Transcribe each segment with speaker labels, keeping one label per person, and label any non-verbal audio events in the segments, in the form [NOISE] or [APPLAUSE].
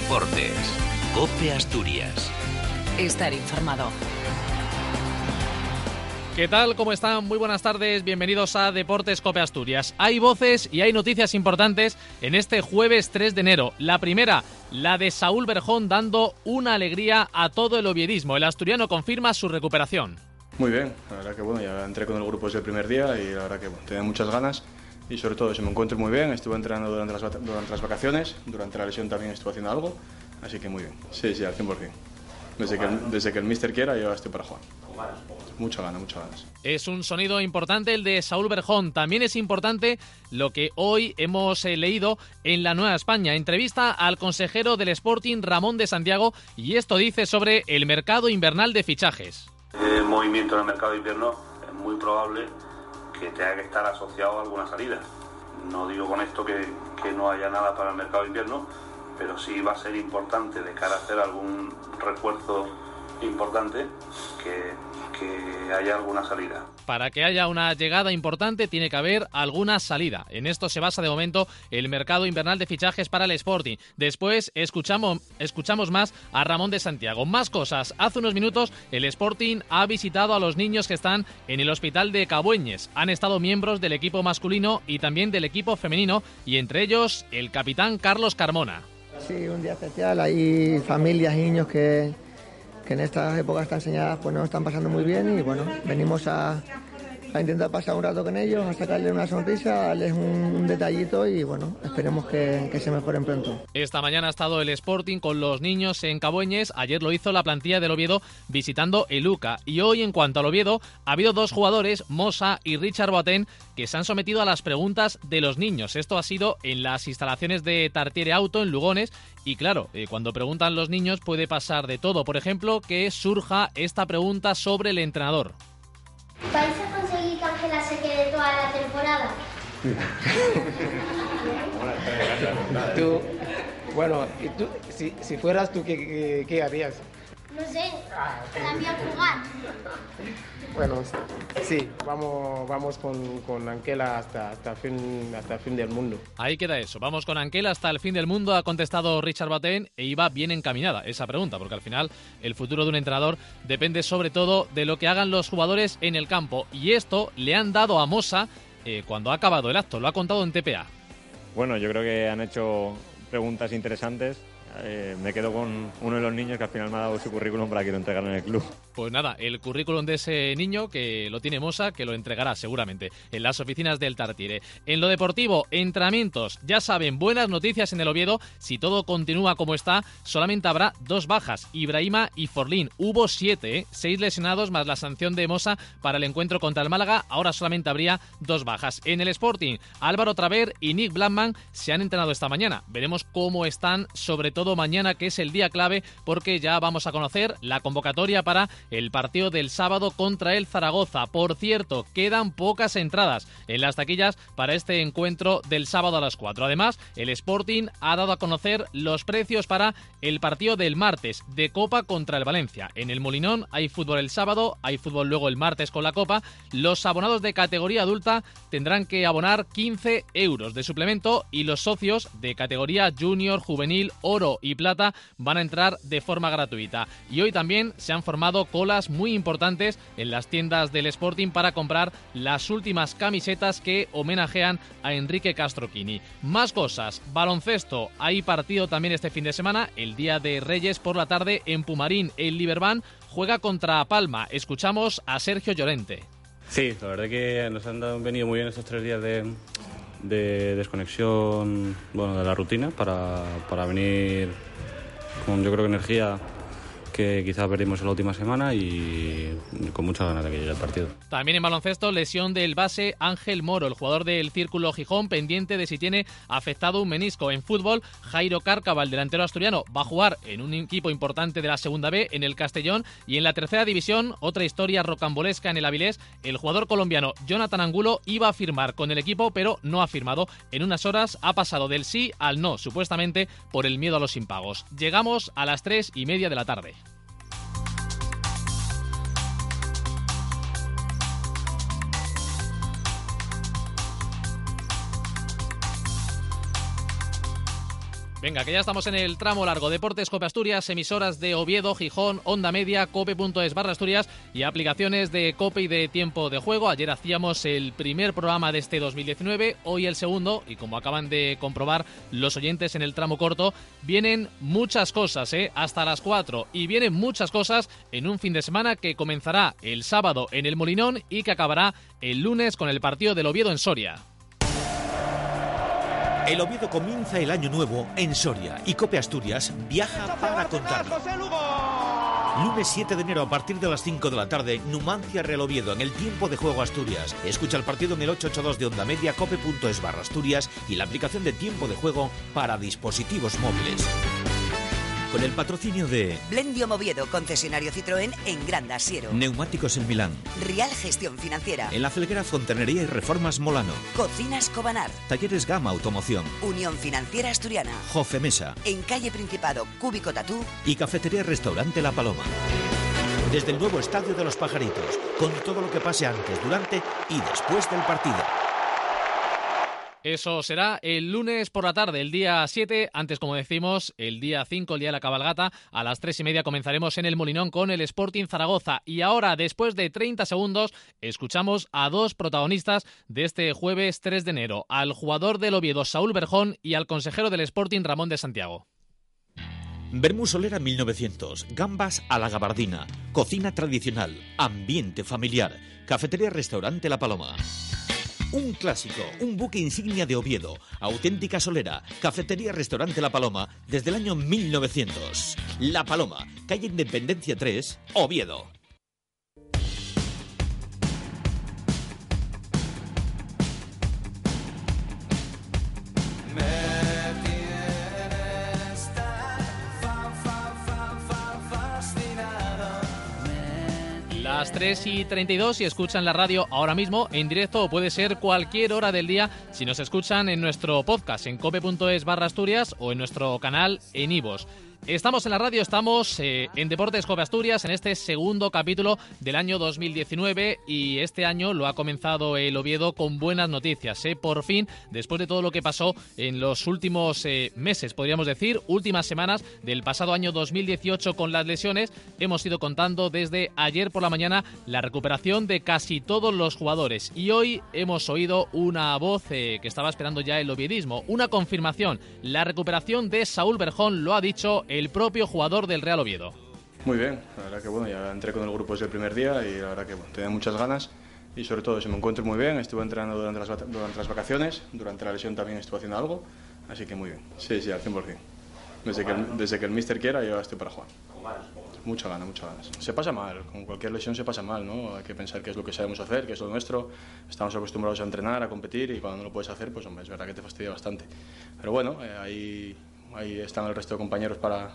Speaker 1: Deportes. Cope Asturias.
Speaker 2: Estar informado.
Speaker 3: ¿Qué tal? ¿Cómo están? Muy buenas tardes. Bienvenidos a Deportes Cope Asturias. Hay voces y hay noticias importantes en este jueves 3 de enero. La primera, la de Saúl Berjón dando una alegría a todo el oviedismo. El asturiano confirma su recuperación.
Speaker 4: Muy bien, la verdad que bueno, ya entré con el grupo desde el primer día y la verdad que tenía muchas ganas y sobre todo se me encuentro muy bien, estuve entrenando durante las, durante las vacaciones, durante la lesión también estuve haciendo algo, así que muy bien, sí, sí, al 100%. Desde que, el, desde que el mister quiera yo estoy para jugar. Mucha ganas, muchas ganas.
Speaker 3: Es un sonido importante el de Saúl Berjón. También es importante lo que hoy hemos eh, leído en la Nueva España. Entrevista al consejero del Sporting, Ramón de Santiago, y esto dice sobre el mercado invernal de fichajes.
Speaker 5: El movimiento en el mercado de invierno es muy probable que tenga que estar asociado a alguna salida. No digo con esto que, que no haya nada para el mercado de invierno, pero sí va a ser importante de cara a hacer algún refuerzo importante que, que haya alguna salida.
Speaker 3: Para que haya una llegada importante tiene que haber alguna salida. En esto se basa de momento el mercado invernal de fichajes para el Sporting. Después escuchamos, escuchamos más a Ramón de Santiago. Más cosas. Hace unos minutos el Sporting ha visitado a los niños que están en el hospital de Cabueñes. Han estado miembros del equipo masculino y también del equipo femenino y entre ellos el capitán Carlos Carmona.
Speaker 6: Sí, un día especial. Hay familias niños que, que en estas épocas tan enseñadas pues no están pasando muy bien y bueno, venimos a, a intentar pasar un rato con ellos, a sacarles una sonrisa, a darles un, detallito y bueno, esperemos que, que, se mejoren pronto.
Speaker 3: Esta mañana ha estado el Sporting con los niños en Cabueñes, ayer lo hizo la plantilla del Oviedo visitando el UCA y hoy en cuanto al Oviedo ha habido dos jugadores, Mosa y Richard Boateng, que se han sometido a las preguntas de los niños. Esto ha sido en las instalaciones de Tartiere Auto en Lugones y claro, eh, cuando preguntan los niños puede pasar de todo. Por ejemplo, que surja esta pregunta sobre el entrenador.
Speaker 7: ¿Vais a conseguir que Ángela se quede toda la temporada? [LAUGHS]
Speaker 8: tú, bueno, ¿y tú, si, si fueras tú, ¿qué, qué, qué harías?
Speaker 7: No sé, también jugar.
Speaker 8: Bueno, sí, vamos, vamos con, con Anquela hasta, hasta, fin, hasta el fin del mundo.
Speaker 3: Ahí queda eso. Vamos con Anquela hasta el fin del mundo, ha contestado Richard Baten e iba bien encaminada esa pregunta, porque al final el futuro de un entrenador depende sobre todo de lo que hagan los jugadores en el campo. Y esto le han dado a Mosa eh, cuando ha acabado el acto, lo ha contado en TPA.
Speaker 9: Bueno, yo creo que han hecho preguntas interesantes eh, me quedo con uno de los niños que al final me ha dado su currículum para que lo entregaran en el club.
Speaker 3: Pues nada, el currículum de ese niño que lo tiene Mosa, que lo entregará seguramente en las oficinas del Tartiere. En lo deportivo, entrenamientos, ya saben, buenas noticias en el Oviedo. Si todo continúa como está, solamente habrá dos bajas, Ibrahima y Forlín. Hubo siete, ¿eh? seis lesionados más la sanción de Mosa para el encuentro contra el Málaga. Ahora solamente habría dos bajas. En el Sporting, Álvaro Traver y Nick Blackman se han entrenado esta mañana. Veremos cómo están, sobre todo mañana, que es el día clave, porque ya vamos a conocer la convocatoria para el partido del sábado contra el Zaragoza. Por cierto, quedan pocas entradas en las taquillas para este encuentro del sábado a las 4. Además, el Sporting ha dado a conocer los precios para el partido del martes de Copa contra el Valencia. En el Molinón hay fútbol el sábado, hay fútbol luego el martes con la Copa. Los abonados de categoría adulta tendrán que abonar 15 euros de suplemento y los socios de categoría junior, juvenil, oro y plata van a entrar de forma gratuita. Y hoy también se han formado colas muy importantes en las tiendas del Sporting para comprar las últimas camisetas que homenajean a Enrique Castroquini. Más cosas, baloncesto, hay partido también este fin de semana, el día de Reyes por la tarde en Pumarín, el Liberban juega contra Palma. Escuchamos a Sergio Llorente.
Speaker 9: Sí, la verdad que nos han dado, venido muy bien estos tres días de, de desconexión bueno, de la rutina para, para venir con yo creo que energía que quizás perdimos en la última semana y con mucha ganas de que llegue el partido.
Speaker 3: También en baloncesto, lesión del base Ángel Moro, el jugador del Círculo Gijón, pendiente de si tiene afectado un menisco. En fútbol, Jairo Cárcava, el delantero asturiano, va a jugar en un equipo importante de la Segunda B, en el Castellón, y en la tercera división, otra historia rocambolesca en el Avilés, el jugador colombiano Jonathan Angulo iba a firmar con el equipo, pero no ha firmado. En unas horas ha pasado del sí al no, supuestamente por el miedo a los impagos. Llegamos a las tres y media de la tarde. Venga, que ya estamos en el tramo largo. Deportes Cope Asturias, emisoras de Oviedo, Gijón, Onda Media, cope.es barra Asturias y aplicaciones de Cope y de tiempo de juego. Ayer hacíamos el primer programa de este 2019, hoy el segundo y como acaban de comprobar los oyentes en el tramo corto, vienen muchas cosas, ¿eh? hasta las 4 y vienen muchas cosas en un fin de semana que comenzará el sábado en el Molinón y que acabará el lunes con el partido del Oviedo en Soria.
Speaker 10: El Oviedo comienza el año nuevo en Soria y Cope Asturias viaja para contarlo. Lunes 7 de enero a partir de las 5 de la tarde, Numancia Real Oviedo en el tiempo de juego Asturias. Escucha el partido en el 882 de Onda Media, cope.es barra Asturias y la aplicación de tiempo de juego para dispositivos móviles con el patrocinio de
Speaker 11: Blendio Moviedo, concesionario Citroën en Gran Asiero.
Speaker 10: Neumáticos en Milán.
Speaker 11: Real Gestión Financiera.
Speaker 10: En la Felguera Fontanería y Reformas Molano.
Speaker 11: Cocinas Cobanar.
Speaker 10: Talleres Gama Automoción.
Speaker 11: Unión Financiera Asturiana.
Speaker 10: Jofe Mesa.
Speaker 11: En calle Principado, Cúbico Tatú.
Speaker 10: Y Cafetería Restaurante La Paloma. Desde el nuevo Estadio de los Pajaritos, con todo lo que pase antes, durante y después del partido.
Speaker 3: Eso será el lunes por la tarde, el día 7. Antes, como decimos, el día 5, el día de la cabalgata. A las 3 y media comenzaremos en el Molinón con el Sporting Zaragoza. Y ahora, después de 30 segundos, escuchamos a dos protagonistas de este jueves 3 de enero: al jugador del Oviedo, Saúl Berjón, y al consejero del Sporting, Ramón de Santiago.
Speaker 10: Bermú Solera 1900, gambas a la gabardina, cocina tradicional, ambiente familiar, cafetería restaurante La Paloma. Un clásico, un buque insignia de Oviedo, auténtica solera, cafetería restaurante La Paloma desde el año 1900. La Paloma, calle Independencia 3, Oviedo.
Speaker 3: 3 y 32 y escuchan la radio ahora mismo en directo o puede ser cualquier hora del día si nos escuchan en nuestro podcast en cope.es barra Asturias o en nuestro canal en Ivos. Estamos en la radio, estamos eh, en Deportes Jove Asturias en este segundo capítulo del año 2019 y este año lo ha comenzado el Oviedo con buenas noticias. Eh. Por fin, después de todo lo que pasó en los últimos eh, meses, podríamos decir, últimas semanas del pasado año 2018 con las lesiones, hemos ido contando desde ayer por la mañana la recuperación de casi todos los jugadores y hoy hemos oído una voz que estaba esperando ya el oviedismo, una confirmación, la recuperación de Saúl Berjón lo ha dicho el propio jugador del Real Oviedo.
Speaker 4: Muy bien, la verdad que bueno, ya entré con el grupo desde el primer día y la verdad que bueno, tenía muchas ganas y sobre todo se me encuentro muy bien, estuve entrenando durante las, durante las vacaciones, durante la lesión también estuve haciendo algo, así que muy bien, sí, sí, al 100%. Desde que, el, desde que el mister quiera yo estoy para jugar. Mucha ganas, muchas ganas. Se pasa mal, con cualquier lesión se pasa mal, ¿no? Hay que pensar qué es lo que sabemos hacer, qué es lo nuestro. Estamos acostumbrados a entrenar, a competir y cuando no lo puedes hacer, pues hombre, es verdad que te fastidia bastante. Pero bueno, eh, ahí ahí están el resto de compañeros para,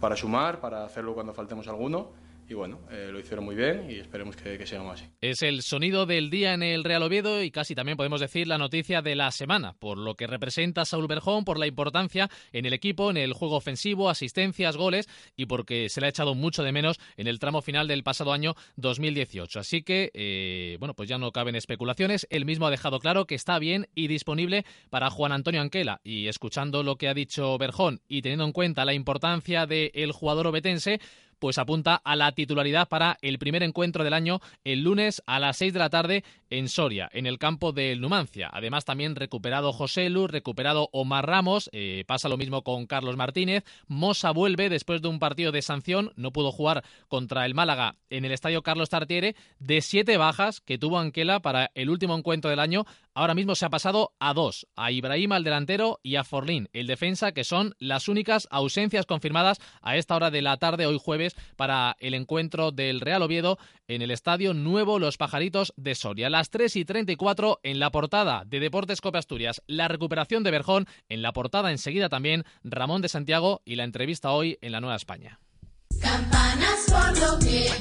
Speaker 4: para sumar, para hacerlo cuando faltemos alguno y bueno, eh, lo hicieron muy bien y esperemos que, que así.
Speaker 3: Es el sonido del día en el Real Oviedo y casi también podemos decir la noticia de la semana, por lo que representa Saúl Berjón, por la importancia en el equipo, en el juego ofensivo, asistencias, goles y porque se le ha echado mucho de menos en el tramo final del pasado año 2018. Así que, eh, bueno, pues ya no caben especulaciones. Él mismo ha dejado claro que está bien y disponible para Juan Antonio Anquela. Y escuchando lo que ha dicho Berjón y teniendo en cuenta la importancia del jugador obetense, pues apunta a la titularidad para el primer encuentro del año el lunes a las 6 de la tarde en Soria, en el campo del Numancia. Además, también recuperado José Lu, recuperado Omar Ramos, eh, pasa lo mismo con Carlos Martínez. Mosa vuelve después de un partido de sanción, no pudo jugar contra el Málaga en el estadio Carlos Tartiere, de siete bajas que tuvo Anquela para el último encuentro del año. Ahora mismo se ha pasado a dos, a Ibrahim al delantero y a Forlín, el defensa, que son las únicas ausencias confirmadas a esta hora de la tarde hoy jueves para el encuentro del Real Oviedo en el estadio nuevo Los Pajaritos de Soria. Las 3 y 34 en la portada de Deportes Copa Asturias. La recuperación de Berjón en la portada enseguida también Ramón de Santiago y la entrevista hoy en la Nueva España.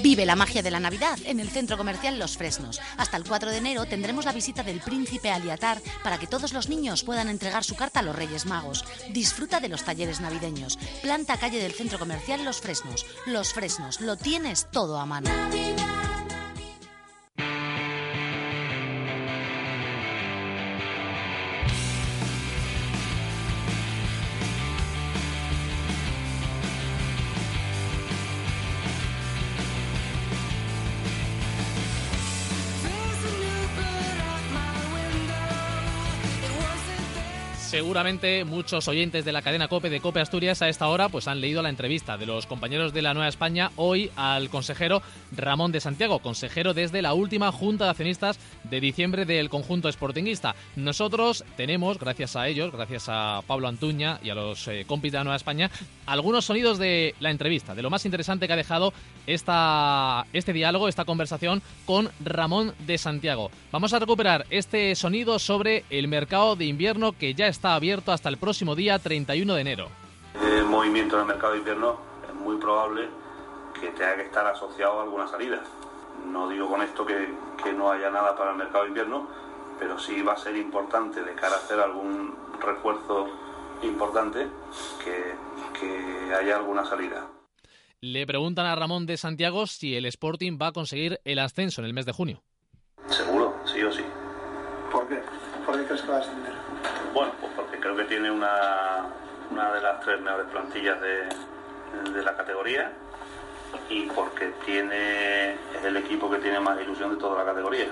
Speaker 2: Vive la magia de la Navidad en el Centro Comercial Los Fresnos. Hasta el 4 de enero tendremos la visita del príncipe Aliatar para que todos los niños puedan entregar su carta a los Reyes Magos. Disfruta de los talleres navideños. Planta calle del Centro Comercial Los Fresnos. Los Fresnos, lo tienes todo a mano.
Speaker 3: Muchos oyentes de la cadena COPE de COPE Asturias a esta hora pues han leído la entrevista de los compañeros de la Nueva España hoy al consejero Ramón de Santiago, consejero desde la última Junta de Accionistas de diciembre del conjunto sportinguista. Nosotros tenemos, gracias a ellos, gracias a Pablo Antuña y a los eh, compis de la Nueva España, algunos sonidos de la entrevista, de lo más interesante que ha dejado este diálogo, esta conversación con Ramón de Santiago. Vamos a recuperar este sonido sobre el mercado de invierno que ya está abierto hasta el próximo día 31 de enero.
Speaker 5: El movimiento en el mercado de invierno es muy probable que tenga que estar asociado a alguna salida. No digo con esto que, que no haya nada para el mercado de invierno, pero sí va a ser importante de cara a hacer algún refuerzo importante que, que haya alguna salida.
Speaker 3: Le preguntan a Ramón de Santiago si el Sporting va a conseguir el ascenso en el mes de junio.
Speaker 5: Seguro, sí o sí.
Speaker 12: ¿Por qué? ¿Por qué crees que va a ascender?
Speaker 5: Bueno, pues porque creo que tiene una, una de las tres mejores plantillas de, de la categoría y porque tiene es el equipo que tiene más ilusión de toda la categoría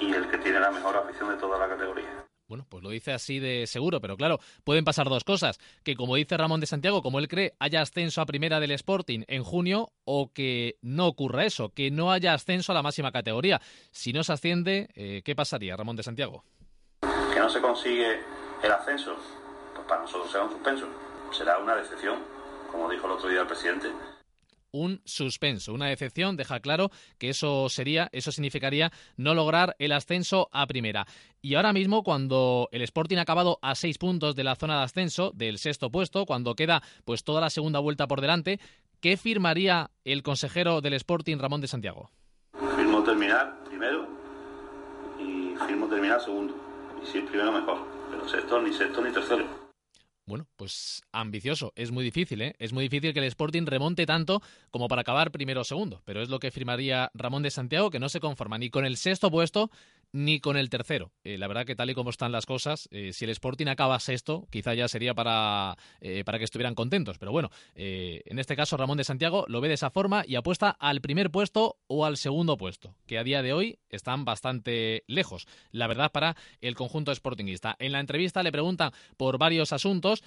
Speaker 5: y el que tiene la mejor afición de toda la categoría.
Speaker 3: Bueno, pues lo dice así de seguro, pero claro, pueden pasar dos cosas. Que como dice Ramón de Santiago, como él cree, haya ascenso a primera del Sporting en junio o que no ocurra eso, que no haya ascenso a la máxima categoría. Si no se asciende, eh, ¿qué pasaría, Ramón de Santiago?
Speaker 5: Que no se consigue el ascenso, pues para nosotros será un suspenso. Será una decepción, como dijo el otro día el presidente
Speaker 3: un suspenso, una decepción, deja claro que eso sería, eso significaría no lograr el ascenso a primera. Y ahora mismo, cuando el Sporting ha acabado a seis puntos de la zona de ascenso, del sexto puesto, cuando queda pues toda la segunda vuelta por delante, ¿qué firmaría el consejero del Sporting, Ramón de Santiago?
Speaker 5: Firmo terminar primero y firmo terminar segundo. Y si es primero mejor, pero sexto ni sexto ni tercero.
Speaker 3: Bueno, pues ambicioso. Es muy difícil, ¿eh? Es muy difícil que el Sporting remonte tanto como para acabar primero o segundo. Pero es lo que firmaría Ramón de Santiago, que no se conforma ni con el sexto puesto ni con el tercero. Eh, la verdad que tal y como están las cosas, eh, si el Sporting acaba sexto, quizá ya sería para, eh, para que estuvieran contentos. Pero bueno, en este caso Ramón de Santiago lo ve de esa forma y apuesta al primer puesto o al segundo puesto, que a día de hoy están bastante lejos, la verdad, para el conjunto sportinguista. En la entrevista le preguntan por varios asuntos,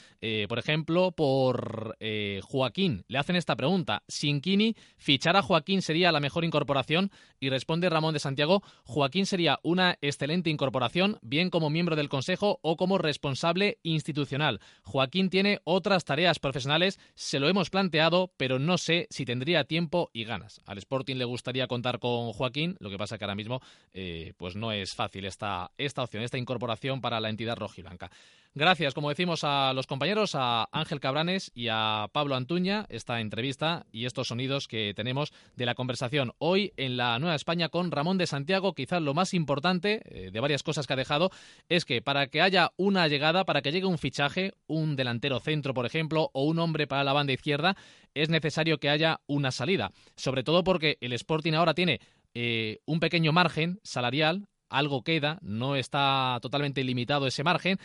Speaker 3: por ejemplo, por Joaquín. Le hacen esta pregunta, ¿sin Kini fichar a Joaquín sería la mejor incorporación? Y responde Ramón de Santiago, Joaquín sería un una excelente incorporación, bien como miembro del Consejo o como responsable institucional. Joaquín tiene otras tareas profesionales, se lo hemos planteado, pero no sé si tendría tiempo y ganas. Al Sporting le gustaría contar con Joaquín, lo que pasa que ahora mismo eh, pues no es fácil esta, esta opción, esta incorporación para la entidad rojiblanca. Gracias, como decimos, a los compañeros, a Ángel Cabranes y a Pablo Antuña, esta entrevista y estos sonidos que tenemos de la conversación hoy en la Nueva España con Ramón de Santiago. Quizás lo más importante eh, de varias cosas que ha dejado es que para que haya una llegada, para que llegue un fichaje, un delantero centro, por ejemplo, o un hombre para la banda izquierda, es necesario que haya una salida. Sobre todo porque el Sporting ahora tiene eh, un pequeño margen salarial, algo queda, no está totalmente limitado ese margen,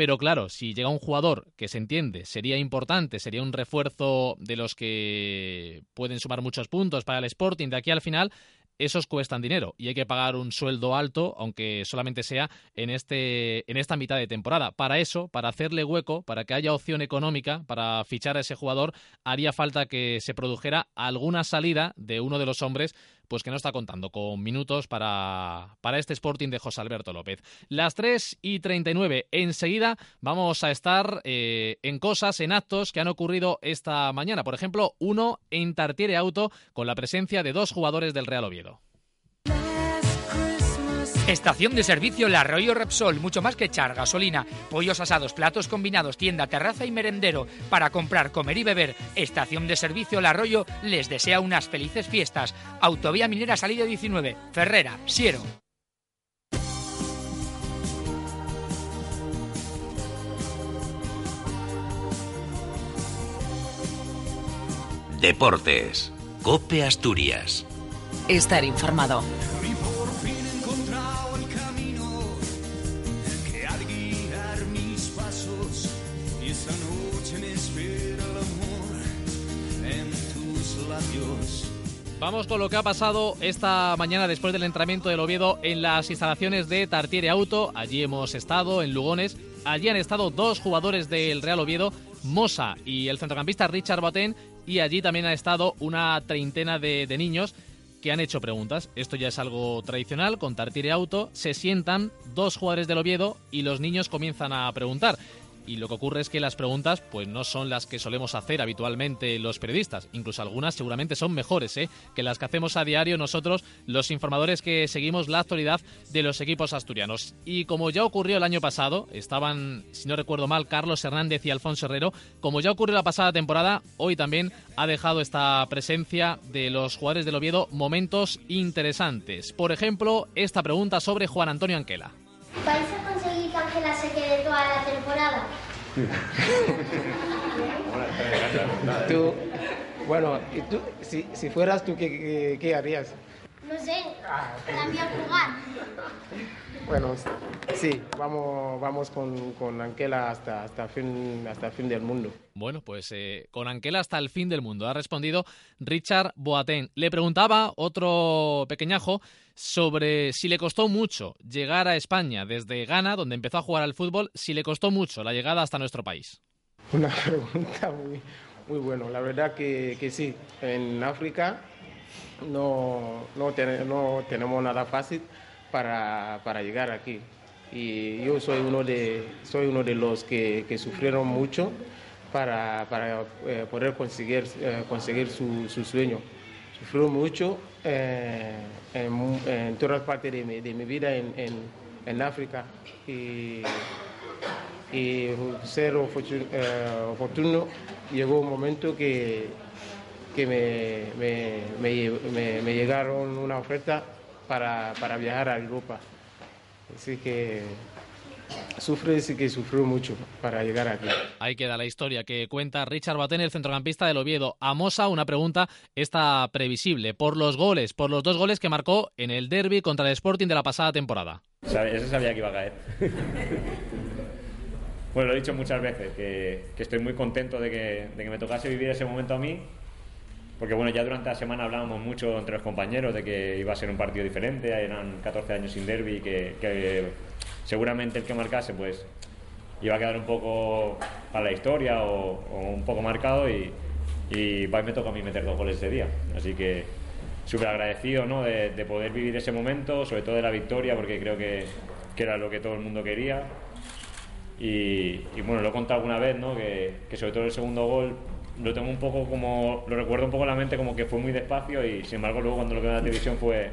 Speaker 3: pero claro, si llega un jugador que se entiende, sería importante, sería un refuerzo de los que pueden sumar muchos puntos para el Sporting de aquí al final, esos cuestan dinero y hay que pagar un sueldo alto, aunque solamente sea en, este, en esta mitad de temporada. Para eso, para hacerle hueco, para que haya opción económica para fichar a ese jugador, haría falta que se produjera alguna salida de uno de los hombres pues que no está contando con minutos para, para este Sporting de José Alberto López. Las 3 y 39. Enseguida vamos a estar eh, en cosas, en actos que han ocurrido esta mañana. Por ejemplo, uno en Tartiere Auto con la presencia de dos jugadores del Real Oviedo.
Speaker 13: Estación de servicio La Arroyo Repsol, mucho más que echar gasolina, pollos asados, platos combinados, tienda, terraza y merendero. Para comprar, comer y beber, Estación de servicio La Arroyo les desea unas felices fiestas. Autovía Minera Salida 19, Ferrera, Siero.
Speaker 1: Deportes. Cope Asturias.
Speaker 2: Estar informado.
Speaker 3: Vamos con lo que ha pasado esta mañana después del entrenamiento del Oviedo en las instalaciones de Tartiere Auto. Allí hemos estado en Lugones Allí han estado dos jugadores del Real Oviedo, Mosa y el centrocampista Richard Boateng, y allí también ha estado una treintena de, de niños que han hecho preguntas. Esto ya es algo tradicional, con Tartire Auto se sientan dos jugadores del Oviedo y los niños comienzan a preguntar y lo que ocurre es que las preguntas pues no son las que solemos hacer habitualmente los periodistas, incluso algunas seguramente son mejores ¿eh? que las que hacemos a diario nosotros los informadores que seguimos la actualidad de los equipos asturianos. Y como ya ocurrió el año pasado, estaban, si no recuerdo mal, Carlos Hernández y Alfonso Herrero, como ya ocurrió la pasada temporada, hoy también ha dejado esta presencia de los jugadores del Oviedo momentos interesantes. Por ejemplo, esta pregunta sobre Juan Antonio Anquela.
Speaker 7: ¿Vais conseguir Ángela se quede toda la temporada? [LAUGHS]
Speaker 8: Tú, bueno, tú, si, si fueras tú, ¿qué, qué, qué harías?
Speaker 7: No sé, también jugar.
Speaker 8: Bueno, sí, vamos, vamos con, con Anquela hasta, hasta, fin, hasta fin del mundo.
Speaker 3: Bueno, pues eh, con Anquela hasta el fin del mundo, ha respondido Richard Boateng. Le preguntaba otro pequeñajo sobre si le costó mucho llegar a España desde Ghana, donde empezó a jugar al fútbol, si le costó mucho la llegada hasta nuestro país.
Speaker 8: Una [LAUGHS] pregunta muy, muy buena. La verdad que, que sí, en África no, no, ten- no tenemos nada fácil para, para llegar aquí. Y yo soy uno de, soy uno de los que, sufrieron mucho para, para eh, poder conseguir, eh, conseguir su, su sueño. Sufrió mucho eh, en, todas partes de mi, de mi vida en, en, África. Y, y ser oportun- oportuno, llegó un momento que, que me, me, me me- me llegaron una oferta para, para viajar a Europa. Así que sufre, sí que sufrió mucho para llegar aquí.
Speaker 3: Ahí queda la historia que cuenta Richard Boateng, el centrocampista del Oviedo. A Mosa, una pregunta esta previsible. Por los goles, por los dos goles que marcó en el derby contra el Sporting de la pasada temporada.
Speaker 14: Ese sabía que iba a caer. [LAUGHS] bueno, lo he dicho muchas veces, que, que estoy muy contento de que, de que me tocase vivir ese momento a mí, porque bueno, ya durante la semana hablábamos mucho entre los compañeros de que iba a ser un partido diferente, eran 14 años sin derby, que, que seguramente el que marcase pues iba a quedar un poco para la historia o, o un poco marcado y, y me toca a mí meter dos goles ese día. Así que súper agradecido ¿no? de, de poder vivir ese momento, sobre todo de la victoria, porque creo que, que era lo que todo el mundo quería. Y, y, bueno, lo he contado alguna vez, ¿no? que, que sobre todo el segundo gol lo tengo un poco como, lo recuerdo un poco en la mente como que fue muy despacio y sin embargo luego cuando lo veo en la televisión fue,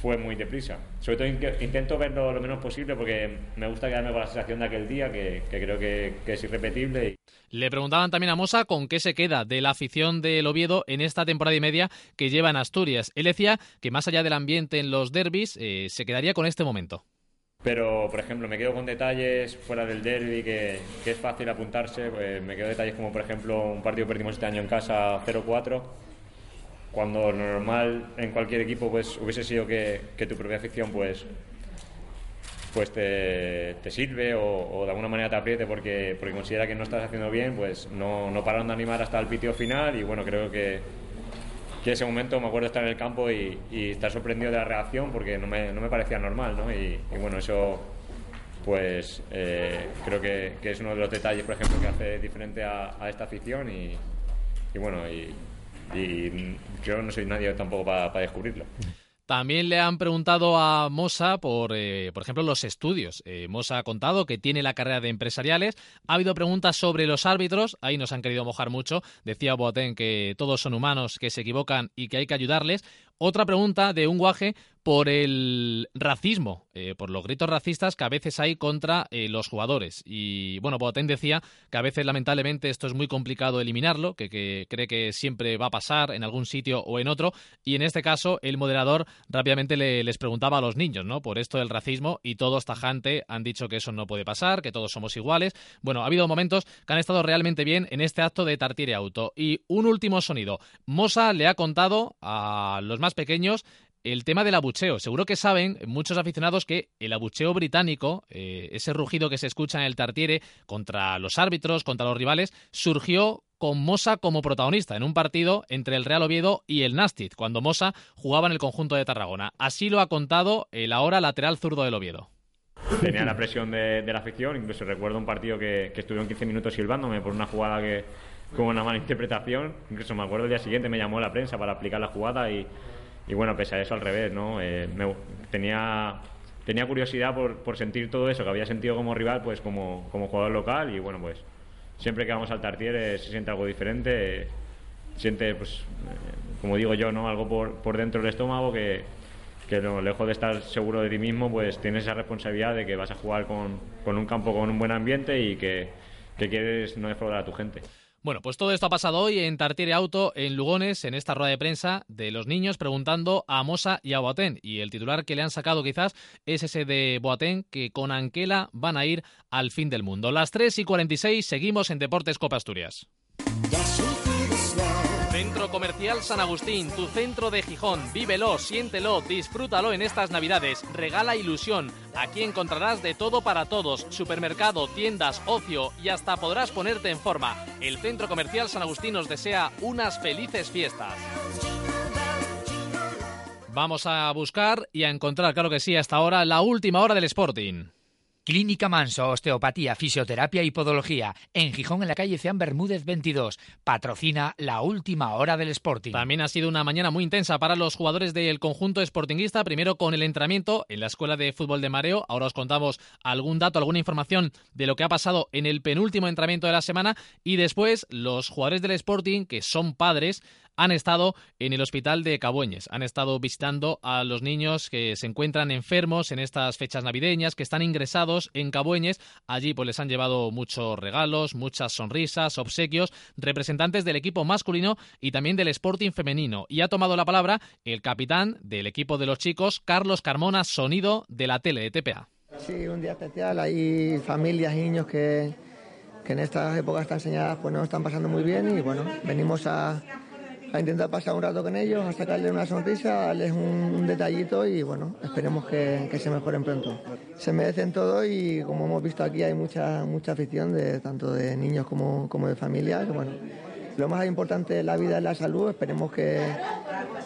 Speaker 14: fue muy deprisa. Sobre todo in- intento verlo lo menos posible porque me gusta quedarme con la sensación de aquel día que, creo que, es irrepetible.
Speaker 3: Le preguntaban también a Mosa con qué se queda de la afición del Oviedo en esta temporada y media que lleva en Asturias. Él decía que más allá del ambiente en los derbis, eh, se quedaría con este momento.
Speaker 14: Pero, por ejemplo, me quedo con detalles fuera del derby que, que es fácil apuntarse. Pues me quedo detalles como, por ejemplo, un partido que perdimos este año en casa 0-4, cuando lo normal en cualquier equipo pues hubiese sido que, que tu propia afición pues pues te, te sirve o, o de alguna manera te apriete porque, porque considera que no estás haciendo bien, pues no, no pararon de animar hasta el pitio final y bueno, creo que, que ese momento me acuerdo estar en el campo y, estar sorprendido de la reacción porque no me, no me parecía normal, ¿no? Y, bueno, eso pues eh, creo que, es uno de los detalles, por ejemplo, que hace diferente a, esta afición y, bueno, y, y creo que no soy nadie tampoco para descubrirlo.
Speaker 3: También le han preguntado a Mosa por, eh, por ejemplo, los estudios. Eh, Mosa ha contado que tiene la carrera de empresariales. Ha habido preguntas sobre los árbitros. Ahí nos han querido mojar mucho. Decía Boateng que todos son humanos, que se equivocan y que hay que ayudarles. Otra pregunta de un guaje por el racismo, eh, por los gritos racistas que a veces hay contra eh, los jugadores. Y bueno, Boateng decía que a veces lamentablemente esto es muy complicado eliminarlo, que, cree que siempre va a pasar en algún sitio o en otro. Y en este caso, el moderador rápidamente le- les preguntaba a los niños, ¿no? Por esto del racismo y todos tajante han dicho que eso no puede pasar, que todos somos iguales. Bueno, ha habido momentos que han estado realmente bien en este acto de Tartire Auto. Y un último sonido. Mosa le ha contado a los más pequeños el tema del abucheo. Seguro que saben muchos aficionados que el abucheo británico, eh, ese rugido que se escucha en el Tartiere contra los árbitros, contra los rivales, surgió con Mosa como protagonista en un partido entre el Real Oviedo y el Nastic, cuando Mosa jugaba en el conjunto de Tarragona. Así lo ha contado el ahora lateral zurdo del Oviedo.
Speaker 14: tenía la presión de, la afición. Incluso recuerdo un partido que, que estuvieron 15 minutos silbándome por una jugada que con una mala interpretación. Incluso me acuerdo el día siguiente me llamó la prensa para aplicar la jugada y, y bueno, pese a eso al revés, ¿no? Eh, tenía, tenía curiosidad por, por, sentir todo eso que había sentido como rival, pues como, como jugador local y bueno, pues siempre que vamos al Tartier se siente algo diferente, siente, pues, eh, como digo yo, ¿no? Algo por, por dentro del estómago que, que no, lejos de estar seguro de ti mismo, pues tienes esa responsabilidad de que vas a jugar con, con un campo con un buen ambiente y que, que quieres no defraudar a tu gente.
Speaker 3: Bueno, pues todo esto ha pasado hoy en Tartiere Auto, en Lugones, en esta rueda de prensa de los niños, preguntando a Mosa y a Boateng. Y el titular que le han sacado quizás es ese de Boateng, que con Anquela van a ir al fin del mundo. Las 3 y 46 seguimos en Deportes Copa Asturias. Centro Comercial San Agustín, tu centro de Gijón. Vívelo, siéntelo, disfrútalo en estas Navidades. Regala ilusión. Aquí encontrarás de todo para todos. Supermercado, tiendas, ocio y hasta podrás ponerte en forma. El Centro Comercial San Agustín nos desea unas felices fiestas. Vamos a buscar y a encontrar, claro que sí, hasta ahora, la última hora del Sporting.
Speaker 13: Clínica Manso, Osteopatía, Fisioterapia y Podología. En Gijón, en la calle Ceán Bermúdez 22. Patrocina la última hora del Sporting.
Speaker 3: También ha sido una mañana muy intensa para los jugadores del conjunto sportinguista. Primero con el entrenamiento en la Escuela de Fútbol de Mareo. Ahora os contamos algún dato, alguna información de lo que ha pasado en el penúltimo entrenamiento de la semana. Y después los jugadores del Sporting, que son padres, han estado en el hospital de Cabueñes. Han estado visitando a los niños que se encuentran enfermos en estas fechas navideñas, que están ingresados en Cabueñes. Allí pues les han llevado muchos regalos, muchas sonrisas, obsequios, representantes del equipo masculino y también del Sporting femenino. Y ha tomado la palabra el capitán del equipo de los chicos, Carlos Carmona, sonido de la tele de TPA.
Speaker 6: Sí, un día especial. Hay familias niños que, que en estas épocas están enseñadas pues no están pasando muy bien y bueno, venimos a, a intentar pasar un rato con ellos, a sacarles una sonrisa, darles un, detallito y bueno, esperemos que, se mejoren pronto. Se merecen todo y como hemos visto aquí hay mucha mucha afición de tanto de niños como, como de familias. Bueno, lo más importante es la vida y la salud, esperemos que,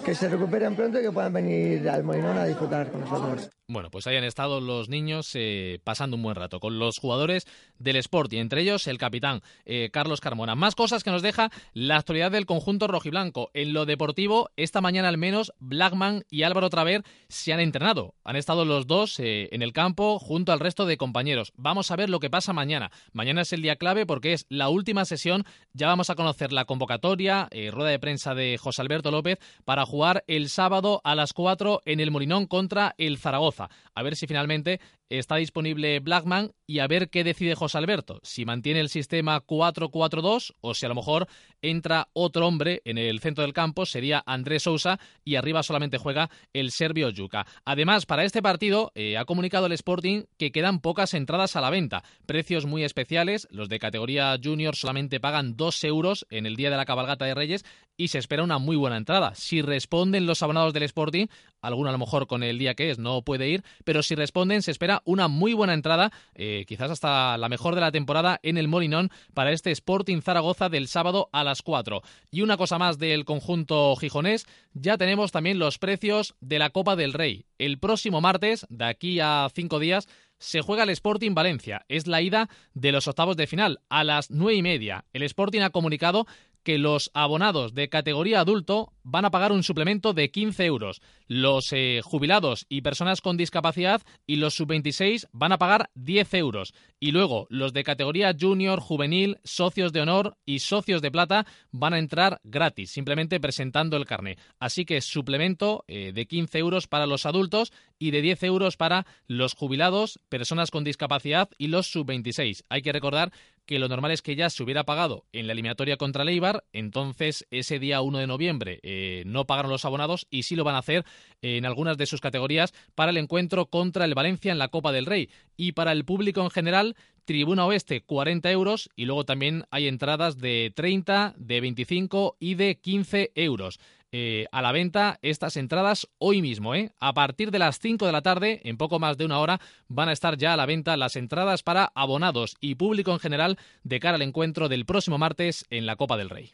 Speaker 6: que se recuperen pronto y que puedan venir al Molinón a disfrutar con nosotros.
Speaker 3: Bueno, pues hayan estado los niños eh, pasando un buen rato con los jugadores del Sport y entre ellos el capitán eh, Carlos Carmona. Más cosas que nos deja la actualidad del conjunto rojiblanco. En lo deportivo, esta mañana al menos, Blackman y Álvaro Traver se han entrenado. Han estado los dos eh, en el campo junto al resto de compañeros. Vamos a ver lo que pasa mañana. Mañana es el día clave porque es la última sesión. Ya vamos a conocer la convocatoria, rueda de prensa de José Alberto López para jugar el sábado a las 4 en el Molinón contra el Zaragoza. A ver si finalmente está disponible Blackman y a ver qué decide José Alberto, si mantiene el sistema 4-4-2 o si a lo mejor entra otro hombre en el centro del campo, sería Andrés Sousa y arriba solamente juega el serbio Yuka. Además, para este partido eh, ha comunicado el Sporting que quedan pocas entradas a la venta, precios muy especiales, los de categoría junior solamente pagan 2 euros en el día de la cabalgata de Reyes y se espera una muy buena entrada. Si responden los abonados del Sporting, alguno a lo mejor con el día que es no puede ir, pero si responden se espera una muy buena entrada, eh, quizás hasta la mejor de la temporada en el Molinón para este Sporting Zaragoza del sábado a las 4. Y una cosa más del conjunto gijonés, ya tenemos también los precios de la Copa del Rey. El próximo martes, de aquí a cinco días, se juega el Sporting Valencia. Es la ida de los octavos de final a las nueve y media. El Sporting ha comunicado que los abonados de categoría adulto van a pagar un suplemento de 15 euros. Los eh, jubilados y personas con discapacidad y los sub-26 van a pagar 10 euros. Y luego los de categoría junior, juvenil, socios de honor y socios de plata van a entrar gratis, simplemente presentando el carné. Así que suplemento eh, de 15 euros para los adultos y de 10 euros para los jubilados, personas con discapacidad y los sub-26. Hay que recordar que lo normal es que ya se hubiera pagado en la eliminatoria contra Leibar, entonces ese día 1 de noviembre eh, no pagaron los abonados y sí lo van a hacer en algunas de sus categorías para el encuentro contra el Valencia en la Copa del Rey. Y para el público en general, Tribuna Oeste 40 euros y luego también hay entradas de 30, de 25 y de 15 euros. Eh, a la venta estas entradas hoy mismo. ¿eh? A partir de las 5 de la tarde, en poco más de una hora, van a estar ya a la venta las entradas para abonados y público en general de cara al encuentro del próximo martes en la Copa del Rey.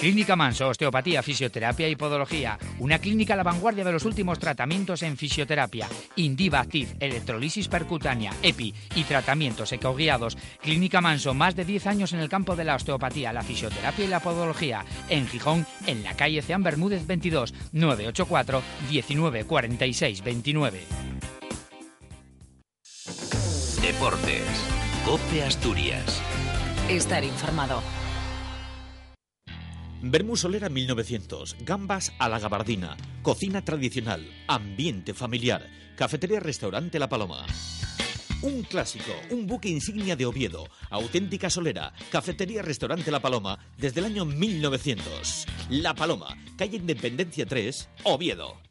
Speaker 13: Clínica Manso, osteopatía, fisioterapia y podología. Una clínica a la vanguardia de los últimos tratamientos en fisioterapia. Indiva Active, electrolisis percutánea, EPI y tratamientos ecoguiados. Clínica Manso, más de 10 años en el campo de la osteopatía, la fisioterapia y la podología. En Gijón, en la calle Ceán Bermúdez 22, 984 1946 29.
Speaker 1: Deportes. Cope Asturias.
Speaker 2: Estar informado.
Speaker 10: Bermú Solera 1900, gambas a la gabardina, cocina tradicional, ambiente familiar, cafetería restaurante La Paloma. Un clásico, un buque insignia de Oviedo, auténtica solera, cafetería restaurante La Paloma desde el año 1900. La Paloma, calle Independencia 3, Oviedo.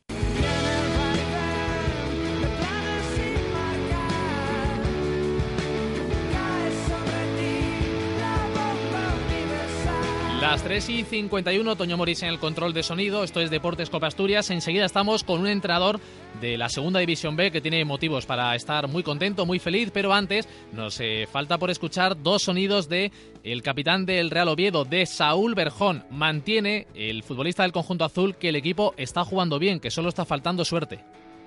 Speaker 3: Las 3 y 51, Toño Morís en el control de sonido. Esto es Deportes Copa Asturias. Enseguida estamos con un entrenador de la segunda división B que tiene motivos para estar muy contento, muy feliz. Pero antes nos eh, falta por escuchar dos sonidos de el capitán del Real Oviedo, de Saúl Berjón. Mantiene el futbolista del conjunto azul que el equipo está jugando bien, que solo está faltando suerte.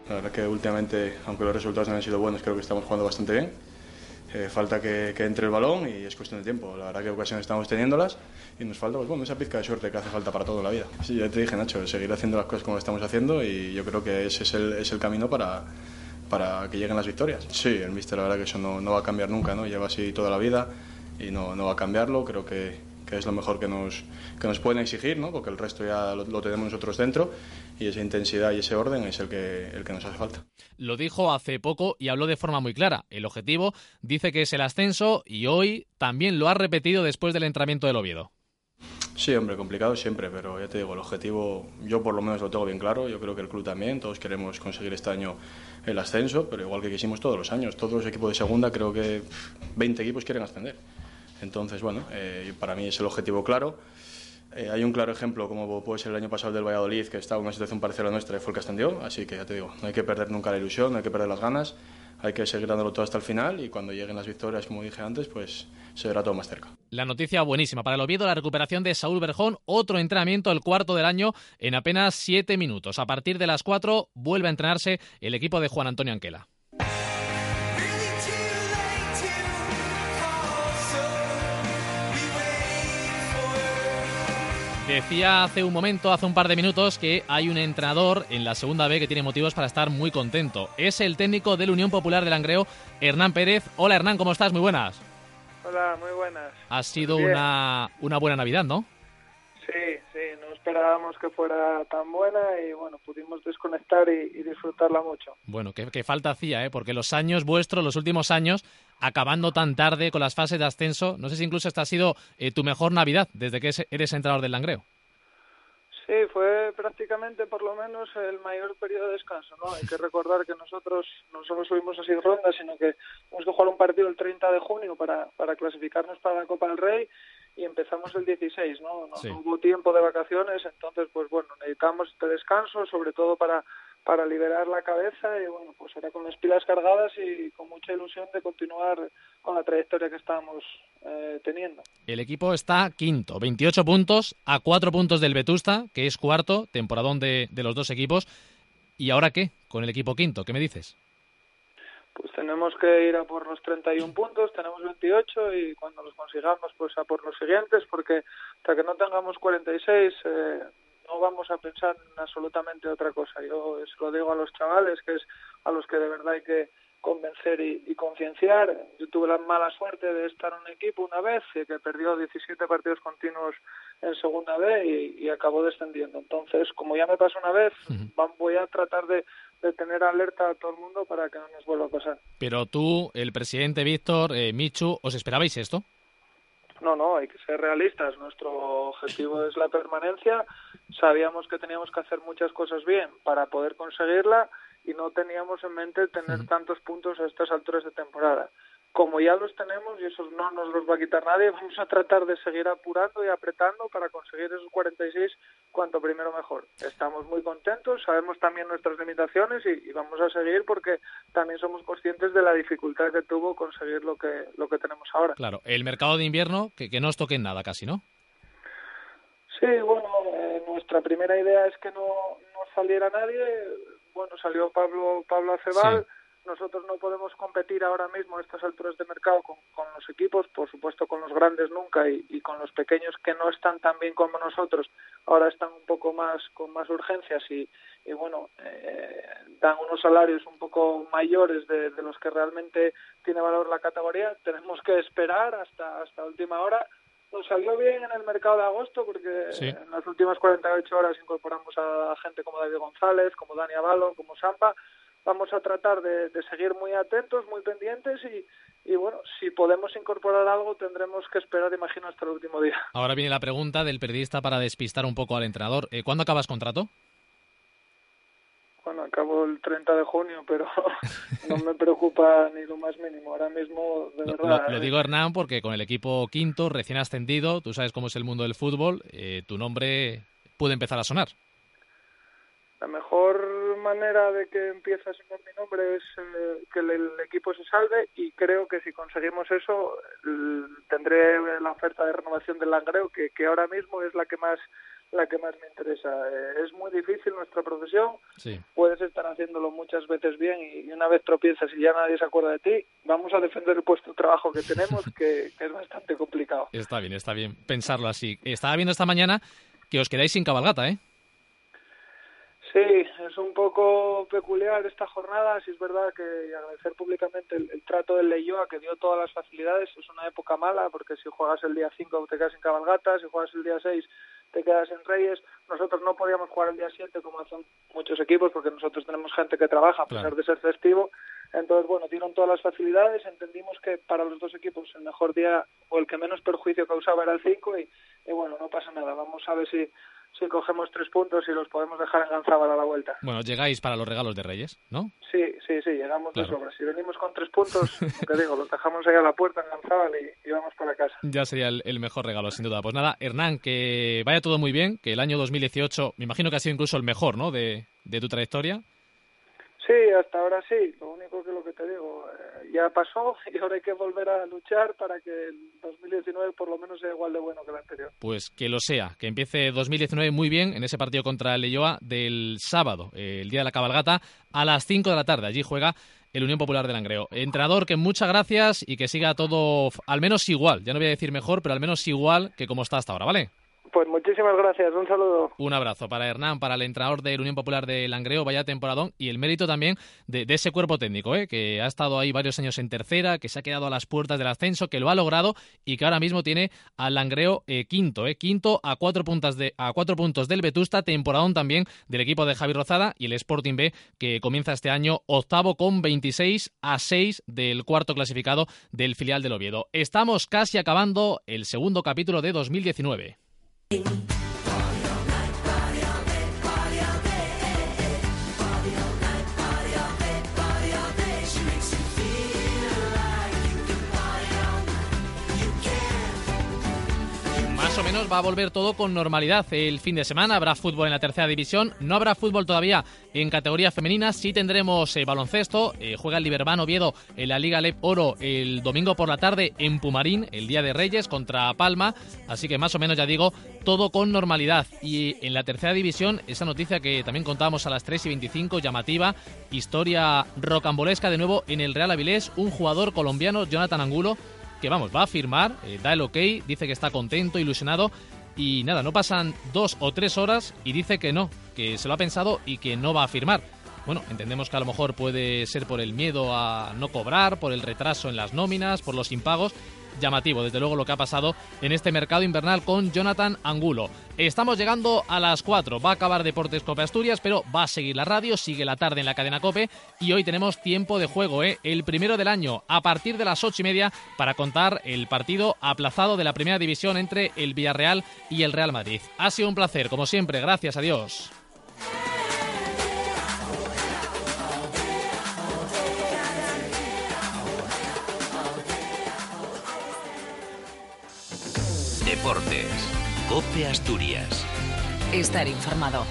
Speaker 4: La verdad que últimamente, aunque los resultados no han sido buenos, creo que estamos jugando bastante bien. Eh, falta que, que, entre el balón y es cuestión de tiempo. La verdad que ocasiones estamos teniéndolas y nos falta pues, bueno, esa pizca de suerte que hace falta para toda la vida. Sí, ya te dije, Nacho, seguir haciendo las cosas como estamos haciendo y yo creo que ese es el, es el camino para, para que lleguen las victorias. Sí, el míster la verdad que eso no, no va a cambiar nunca, ¿no? lleva así toda la vida y no, no va a cambiarlo. Creo que, que es lo mejor que nos, que nos pueden exigir, ¿no? porque el resto ya lo, lo, tenemos nosotros dentro y esa intensidad y ese orden es el que, el que nos hace falta.
Speaker 3: Lo dijo hace poco y habló de forma muy clara. El objetivo dice que es el ascenso y hoy también lo ha repetido después del entrenamiento del Oviedo.
Speaker 4: Sí, hombre, complicado siempre, pero ya te digo, el objetivo yo por lo menos lo tengo bien claro, yo creo que el club también, todos queremos conseguir este año el ascenso, pero igual que quisimos todos los años, todos los equipos de segunda creo que 20 equipos quieren ascender. Entonces, bueno, eh, para mí es el objetivo claro. Eh, hay un claro ejemplo, como puede ser el año pasado del Valladolid, que estaba en una situación parecida a la nuestra y fue el que ascendió. Así que ya te digo, no hay que perder nunca la ilusión, no hay que perder las ganas, hay que seguir dándolo todo hasta el final y cuando lleguen las victorias, como dije antes, pues se verá todo más cerca.
Speaker 3: La noticia buenísima para el Oviedo, la recuperación de Saúl Berjón, otro entrenamiento, el cuarto del año, en apenas siete minutos. A partir de las cuatro vuelve a entrenarse el equipo de Juan Antonio Anquela. Decía hace un momento, hace un par de minutos, que hay un entrenador en la segunda B que tiene motivos para estar muy contento. Es el técnico de la Unión Popular de Langreo, Hernán Pérez. Hola Hernán, ¿cómo estás? Muy buenas.
Speaker 15: Hola, muy buenas.
Speaker 3: Ha sido una, una buena Navidad, ¿no?
Speaker 15: Sí, sí, no esperábamos que fuera tan buena y bueno, pudimos desconectar y, y disfrutarla mucho.
Speaker 3: Bueno, que, que, falta hacía, ¿eh? porque los años vuestros, los últimos años, acabando tan tarde con las fases de ascenso, no sé si incluso esta ha sido eh, tu mejor Navidad desde que eres entrenador del Langreo.
Speaker 15: Sí, fue prácticamente por lo menos el mayor periodo de descanso, ¿no? Hay que recordar que nosotros no solo subimos a seis rondas, sino que hemos que jugar un partido el 30 de junio para, para clasificarnos para la Copa del Rey y empezamos el 16, ¿no? No,
Speaker 3: Sí.
Speaker 15: no hubo tiempo de vacaciones, entonces, pues bueno, necesitamos este descanso, sobre todo para para liberar la cabeza y bueno, pues era con las pilas cargadas y con mucha ilusión de continuar con la trayectoria que estábamos eh, teniendo.
Speaker 3: El equipo está quinto, 28 puntos, a 4 puntos del Vetusta, que es cuarto, temporadón de, de los dos equipos. ¿Y ahora qué? Con el equipo quinto, ¿qué me dices?
Speaker 15: Pues tenemos que ir a por los 31 puntos, tenemos 28 y cuando los consigamos, pues a por los siguientes, porque hasta que no tengamos 46 eh, no vamos a pensar en absolutamente otra cosa. Yo se lo digo a los chavales, que es a los que de verdad hay que convencer y, y concienciar. Yo tuve la mala suerte de estar en un equipo una vez que perdió 17 partidos continuos en segunda B y, y acabó descendiendo. Entonces, como ya me pasó una vez, va- voy a tratar de, de tener alerta a todo el mundo para que no nos vuelva a pasar.
Speaker 3: Pero tú, el presidente Víctor, eh, Michu, ¿os esperabais esto?
Speaker 15: No, no, hay que ser realistas. Nuestro objetivo es la permanencia. Sabíamos que teníamos que hacer muchas cosas bien para poder conseguirla y no teníamos en mente tener tantos puntos a estas alturas de temporada. Como ya los tenemos y eso no nos los va a quitar nadie, [LAUGHS] vamos a tratar de seguir apurando y apretando para conseguir esos 46 cuanto primero mejor. Estamos muy contentos, sabemos también nuestras limitaciones y, y vamos a seguir porque también somos conscientes de la dificultad que tuvo conseguir lo que lo que tenemos ahora.
Speaker 3: Claro, el mercado de invierno, que, que no os toque en nada casi, ¿no?
Speaker 15: Sí, bueno, eh, nuestra primera idea es que no, no saliera nadie. Bueno, salió Pablo Pablo Acebal. Nosotros no podemos competir ahora mismo a estas alturas de mercado con, con los equipos, por supuesto con los grandes nunca y, y, con los pequeños que no están tan bien como nosotros. Ahora están un poco más con más urgencias y, y bueno, eh, dan unos salarios un poco mayores de, de los que realmente tiene valor la categoría. Tenemos que esperar hasta hasta última hora nos salió bien en el mercado de agosto porque
Speaker 3: Sí.
Speaker 15: en las últimas 48 horas incorporamos a gente como David González, como Dani Avalo, como Sampa. Vamos a tratar de, de seguir muy atentos, muy pendientes y, y bueno, si podemos incorporar algo tendremos que esperar, imagino, hasta el último día.
Speaker 3: Ahora viene la pregunta del periodista para despistar un poco al entrenador. Eh, ¿Cuándo acabas contrato?
Speaker 15: Bueno, acabo el 30 de junio, pero [LAUGHS] no me preocupa ni lo más mínimo. Ahora mismo, de
Speaker 3: Lo,
Speaker 15: verdad,
Speaker 3: lo
Speaker 15: eh,
Speaker 3: digo Hernán porque con el equipo quinto, recién ascendido, tú sabes cómo es el mundo del fútbol, eh, tu nombre puede empezar a sonar.
Speaker 15: La mejor manera de que empiece a sonar mi nombre es eh, que el, el equipo se salve y creo que si conseguimos eso tendré la oferta de renovación del Langreo que, que ahora mismo es la que más la que más me interesa. Eh, es muy difícil nuestra profesión,
Speaker 3: Sí.
Speaker 15: puedes estar haciéndolo muchas veces bien y, y una vez tropiezas y ya nadie se acuerda de ti, vamos a defender el puesto de trabajo que tenemos [LAUGHS] que, que es bastante complicado.
Speaker 3: Está bien, está bien pensarlo así. Estaba viendo esta mañana que os quedáis sin cabalgata, ¿eh?
Speaker 15: Sí, es un poco peculiar esta jornada, sí es verdad que agradecer públicamente el, el trato del Leyoa que dio todas las facilidades, es una época mala porque si juegas el día 5 te quedas en cabalgata, si juegas el día 6 te quedas en Reyes, nosotros no podíamos jugar el día 7 como hacen muchos equipos porque nosotros tenemos gente que trabaja a pesar
Speaker 3: Claro.
Speaker 15: de ser festivo, entonces bueno, dieron todas las facilidades, entendimos que para los dos equipos el mejor día o el que menos perjuicio causaba era el 5 y, y bueno, no pasa nada, vamos a ver si si cogemos tres puntos y los podemos dejar en Ganzábal a la vuelta.
Speaker 3: Bueno, llegáis para los regalos de Reyes, ¿no?
Speaker 15: Sí, sí, sí, llegamos de
Speaker 3: Claro.
Speaker 15: sobra. Si venimos con tres puntos, [LAUGHS] que digo, los dejamos ahí a la puerta en Ganzábal y, y vamos para casa.
Speaker 3: Ya sería el, el mejor regalo, sin duda. Pues nada, Hernán, que vaya todo muy bien, que el año 2018, me imagino que ha sido incluso el mejor, ¿no? De, de tu trayectoria.
Speaker 15: Sí, hasta ahora sí. Lo único que lo que te digo, eh, ya pasó [LAUGHS] y ahora hay que volver a luchar para que el 2019 por lo menos sea igual de bueno que el anterior.
Speaker 3: Pues que lo sea, que empiece 2019 muy bien en ese partido contra el Leyoa del sábado, eh, el día de la cabalgata, a las 5 de la tarde. Allí juega el Unión Popular de Langreo. Entrenador, que muchas gracias y que siga todo al menos igual. Ya no voy a decir mejor, pero al menos igual que como está hasta ahora, ¿vale?
Speaker 15: Pues muchísimas gracias, un saludo.
Speaker 3: Un abrazo para Hernán, para el entrenador de la Unión Popular de Langreo, vaya temporadón, y el mérito también de, de ese cuerpo técnico, ¿eh? que ha estado ahí varios años en tercera, que se ha quedado a las puertas del ascenso, que lo ha logrado y que ahora mismo tiene al Langreo eh, quinto, ¿eh? quinto a cuatro, puntas de, a cuatro puntos del Vetusta, temporadón también del equipo de Javi Rozada y el Sporting B, que comienza este año octavo con 26 a 6 del cuarto clasificado del filial del Oviedo. Estamos casi acabando el segundo capítulo de 2019. Más o menos va a volver todo con normalidad el fin de semana. Habrá fútbol en la tercera división. No habrá fútbol todavía en categoría femenina. Sí tendremos eh, baloncesto. Eh, juega el Liberman Oviedo en la Liga LEP Oro el domingo por la tarde en Pumarín, el Día de Reyes contra Palma. Así que más o menos ya digo, todo con normalidad. Y en la tercera división, esa noticia que también contábamos a las 3 y 25, llamativa, historia rocambolesca de nuevo en el Real Avilés. Un jugador colombiano, Jonathan Angulo, que vamos, va a firmar, eh, da el ok, dice que está contento, ilusionado y nada, no pasan dos o tres horas y dice que no, que se lo ha pensado y que no va a firmar. Bueno, entendemos que a lo mejor puede ser por el miedo a no cobrar, por el retraso en las nóminas, por los impagos. Llamativo, desde luego, lo que ha pasado en este mercado invernal con Jonathan Angulo. Estamos llegando a las 4. Va a acabar Deportes Cope Asturias, pero va a seguir la radio, sigue la tarde en la cadena Cope y hoy tenemos tiempo de juego, ¿eh? el primero del año, a partir de las ocho y media, para contar el partido aplazado de la primera división entre el Villarreal y el Real Madrid. Ha sido un placer, como siempre, gracias a Dios.
Speaker 1: Deportes. Cope Asturias.
Speaker 2: Estar informado.